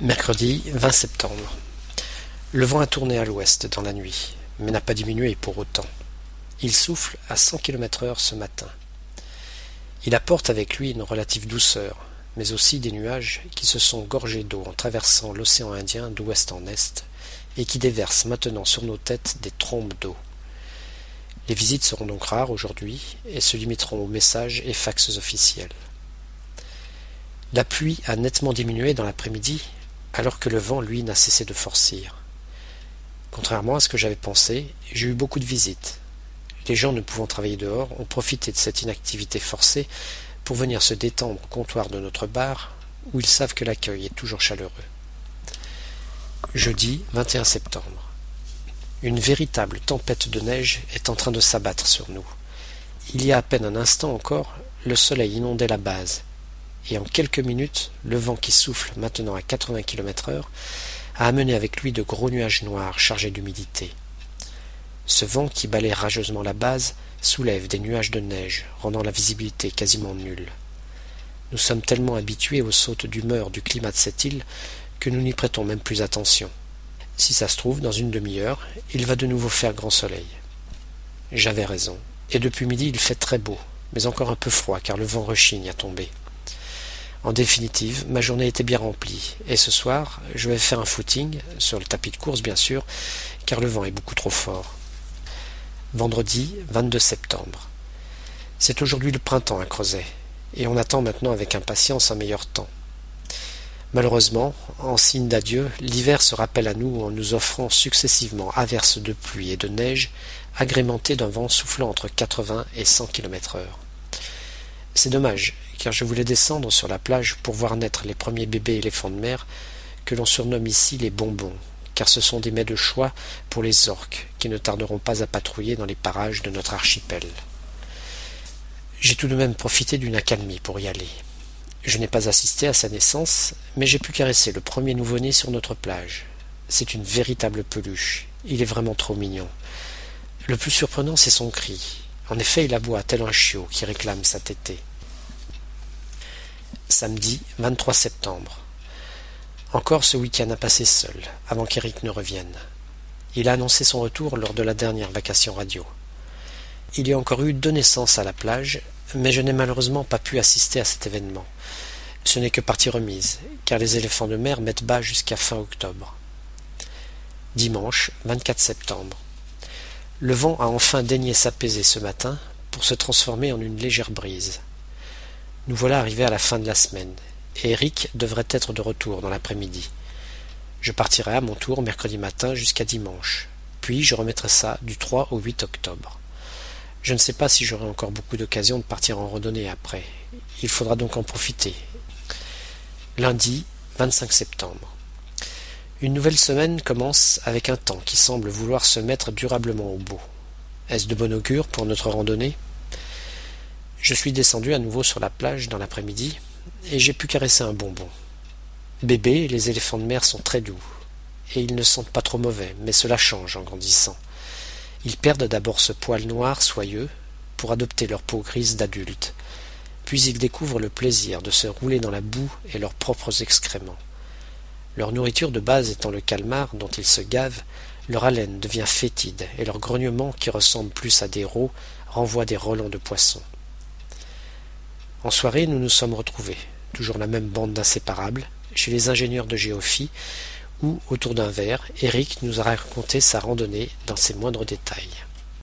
Mercredi 20 septembre. Le vent a tourné à l'ouest dans la nuit, mais n'a pas diminué pour autant. Il souffle à 100 km heure ce matin. Il apporte avec lui une relative douceur, mais aussi des nuages qui se sont gorgés d'eau en traversant l'océan Indien d'ouest en est et qui déversent maintenant sur nos têtes des trombes d'eau. Les visites seront donc rares aujourd'hui et se limiteront aux messages et faxes officiels. La pluie a nettement diminué dans l'après-midi alors que le vent, lui, n'a cessé de forcir. Contrairement à ce que j'avais pensé, j'ai eu beaucoup de visites. Les gens ne pouvant travailler dehors ont profité de cette inactivité forcée pour venir se détendre au comptoir de notre bar, où ils savent que l'accueil est toujours chaleureux. Jeudi 21 septembre. Une véritable tempête de neige est en train de s'abattre sur nous. Il y a à peine un instant encore, le soleil inondait la base, et en quelques minutes, le vent qui souffle maintenant à 80 km heure a amené avec lui de gros nuages noirs chargés d'humidité. Ce vent qui balaie rageusement la base soulève des nuages de neige, rendant la visibilité quasiment nulle. Nous sommes tellement habitués aux sautes d'humeur du climat de cette île que nous n'y prêtons même plus attention. Si ça se trouve, dans une demi-heure, il va de nouveau faire grand soleil. J'avais raison, et depuis midi il fait très beau, mais encore un peu froid car le vent rechigne à tomber. En définitive, ma journée était bien remplie, et ce soir, je vais faire un footing, sur le tapis de course bien sûr, car le vent est beaucoup trop fort. Vendredi 22 septembre. C'est aujourd'hui le printemps à Creuset, et on attend maintenant avec impatience un meilleur temps. Malheureusement, en signe d'adieu, l'hiver se rappelle à nous en nous offrant successivement averses de pluie et de neige, agrémentées d'un vent soufflant entre 80 et 100 km heure. C'est dommage, car je voulais descendre sur la plage pour voir naître les premiers bébés éléphants de mer, que l'on surnomme ici les bonbons, car ce sont des mets de choix pour les orques, qui ne tarderont pas à patrouiller dans les parages de notre archipel. J'ai tout de même profité d'une accalmie pour y aller. Je n'ai pas assisté à sa naissance, mais j'ai pu caresser le premier nouveau-né sur notre plage. C'est une véritable peluche. Il est vraiment trop mignon. Le plus surprenant, c'est son cri. En effet, il aboie tel un chiot qui réclame sa tétée samedi 23 septembre. Encore ce week-end à passer seul, avant qu'Eric ne revienne. Il a annoncé son retour lors de la dernière vacation radio. Il y a encore eu deux naissances à la plage, mais je n'ai malheureusement pas pu assister à cet événement. Ce n'est que partie remise, car les éléphants de mer mettent bas jusqu'à fin octobre. Dimanche 24 septembre. Le vent a enfin daigné s'apaiser ce matin pour se transformer en une légère brise. Nous voilà arrivés à la fin de la semaine, et Eric devrait être de retour dans l'après-midi. Je partirai à mon tour mercredi matin jusqu'à dimanche, puis je remettrai ça du 3 au 8 octobre. Je ne sais pas si j'aurai encore beaucoup d'occasions de partir en randonnée après. Il faudra donc en profiter. Lundi 25 septembre. Une nouvelle semaine commence avec un temps qui semble vouloir se mettre durablement au beau. Est-ce de bon augure pour notre randonnée? Je suis descendu à nouveau sur la plage dans l'après-midi, et j'ai pu caresser un bonbon. Bébé les éléphants de mer sont très doux, et ils ne sentent pas trop mauvais, mais cela change en grandissant. Ils perdent d'abord ce poil noir soyeux, pour adopter leur peau grise d'adulte, puis ils découvrent le plaisir de se rouler dans la boue et leurs propres excréments. Leur nourriture de base étant le calmar dont ils se gavent, leur haleine devient fétide et leur grognement, qui ressemble plus à des rots, renvoie des relents de poissons. En soirée, nous nous sommes retrouvés, toujours la même bande d'inséparables, chez les ingénieurs de géophie, où, autour d'un verre, Eric nous a raconté sa randonnée dans ses moindres détails.